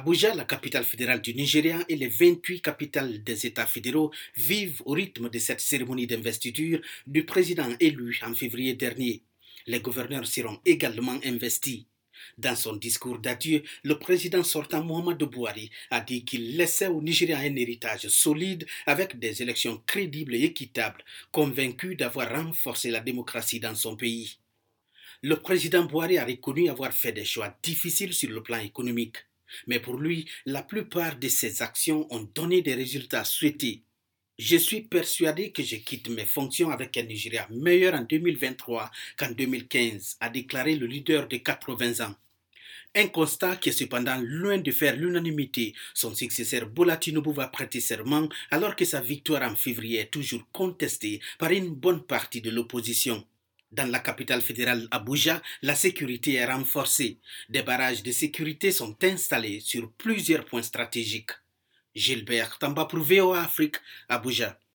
Abuja, la capitale fédérale du Nigeria, et les 28 capitales des États fédéraux vivent au rythme de cette cérémonie d'investiture du président élu en février dernier. Les gouverneurs seront également investis. Dans son discours d'adieu, le président sortant Mohamed Bouhari a dit qu'il laissait au Nigeria un héritage solide avec des élections crédibles et équitables, convaincu d'avoir renforcé la démocratie dans son pays. Le président Bouhari a reconnu avoir fait des choix difficiles sur le plan économique. Mais pour lui, la plupart de ses actions ont donné des résultats souhaités. Je suis persuadé que je quitte mes fonctions avec un Nigeria meilleur en 2023 qu'en 2015, a déclaré le leader de 80 ans. Un constat qui est cependant loin de faire l'unanimité. Son successeur Bola Tinubu va prêter serment alors que sa victoire en février est toujours contestée par une bonne partie de l'opposition. Dans la capitale fédérale Abuja, la sécurité est renforcée. Des barrages de sécurité sont installés sur plusieurs points stratégiques. Gilbert Tamba pour Afrique, Abuja.